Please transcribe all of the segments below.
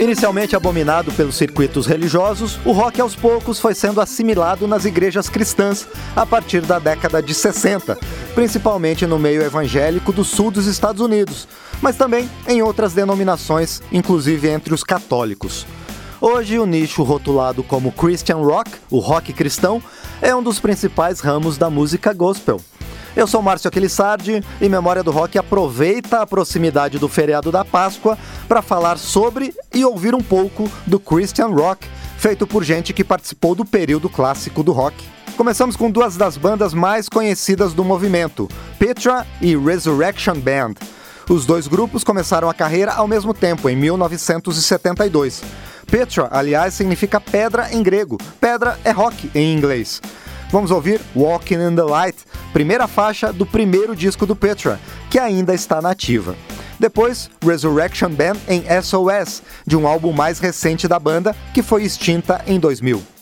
Inicialmente abominado pelos circuitos religiosos, o rock aos poucos foi sendo assimilado nas igrejas cristãs a partir da década de 60, principalmente no meio evangélico do sul dos Estados Unidos, mas também em outras denominações, inclusive entre os católicos. Hoje, o nicho rotulado como Christian Rock, o rock cristão, é um dos principais ramos da música gospel. Eu sou Márcio Aquilissardi e Memória do Rock aproveita a proximidade do feriado da Páscoa para falar sobre e ouvir um pouco do Christian Rock, feito por gente que participou do período clássico do rock. Começamos com duas das bandas mais conhecidas do movimento, Petra e Resurrection Band. Os dois grupos começaram a carreira ao mesmo tempo, em 1972. Petra, aliás, significa pedra em grego. Pedra é rock em inglês. Vamos ouvir Walking in the Light, primeira faixa do primeiro disco do Petra, que ainda está nativa. Depois, Resurrection Band em SOS, de um álbum mais recente da banda, que foi extinta em 2000.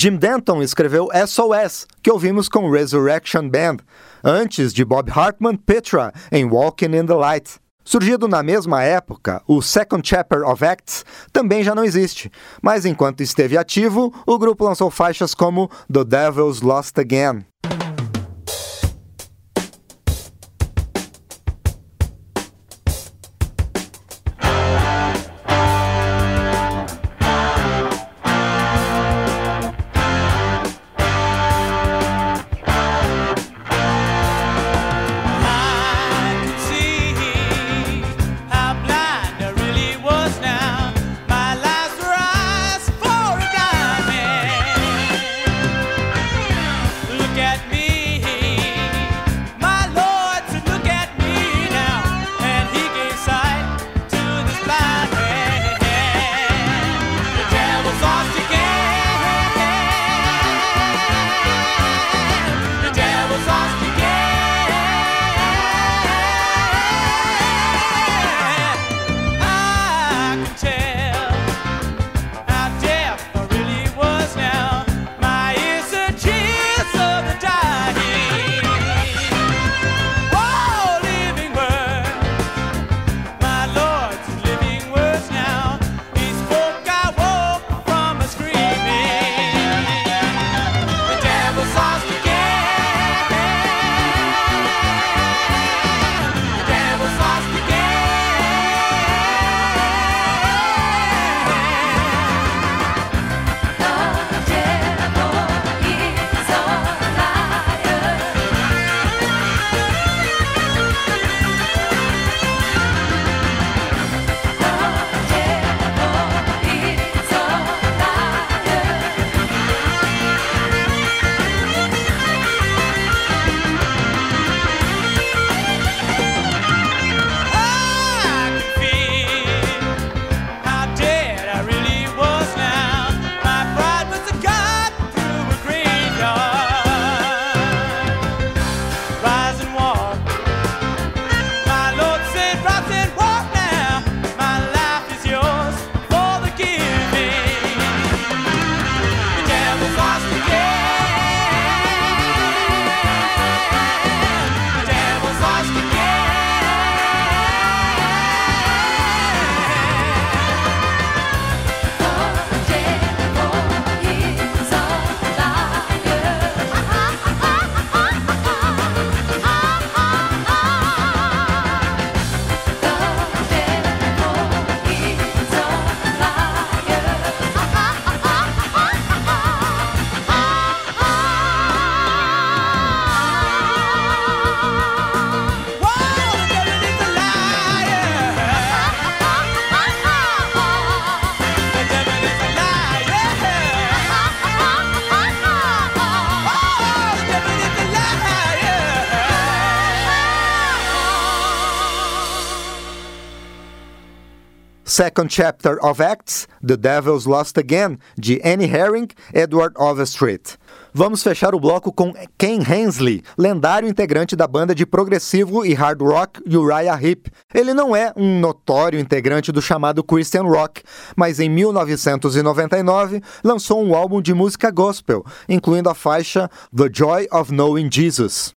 Jim Denton escreveu SOS, que ouvimos com Resurrection Band, antes de Bob Hartman Petra em Walking in the Light. Surgido na mesma época, o Second Chapter of Acts também já não existe, mas enquanto esteve ativo, o grupo lançou faixas como The Devil's Lost Again. Second Chapter of Acts, The Devil's Lost Again, de Annie Herring, Edward Overstreet. Vamos fechar o bloco com Ken Hensley, lendário integrante da banda de progressivo e hard rock Uriah Heep. Ele não é um notório integrante do chamado Christian Rock, mas em 1999 lançou um álbum de música gospel, incluindo a faixa The Joy of Knowing Jesus.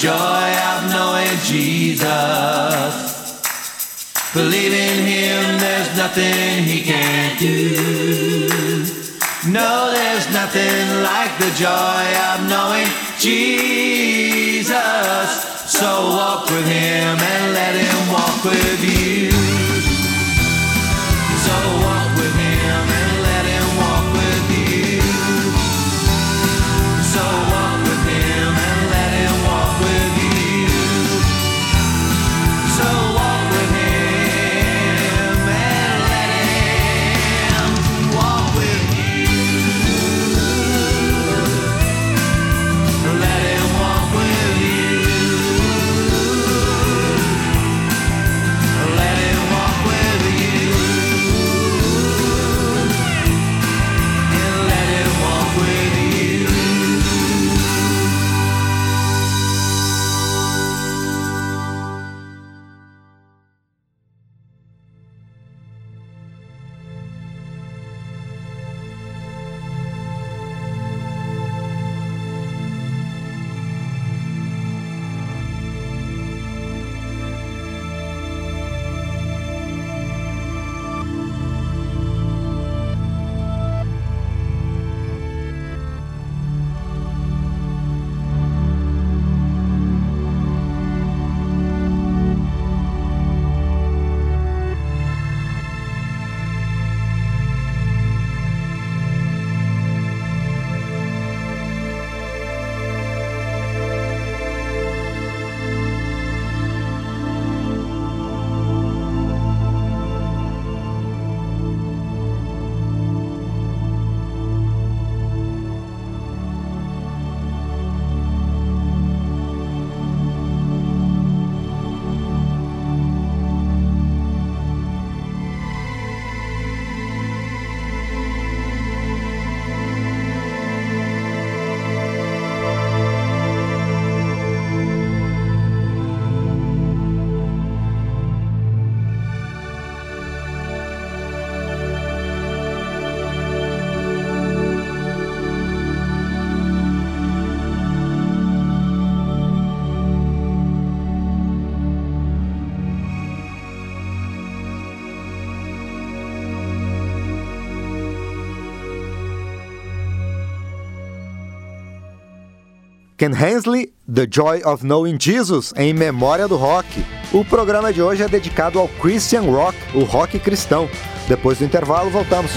joy of knowing Jesus. Believe in him, there's nothing he can't do. No, there's nothing like the joy of knowing Jesus. So walk with him and let him walk with you. Ken Hensley, The Joy of Knowing Jesus, em memória do rock. O programa de hoje é dedicado ao Christian Rock, o rock cristão. Depois do intervalo, voltamos.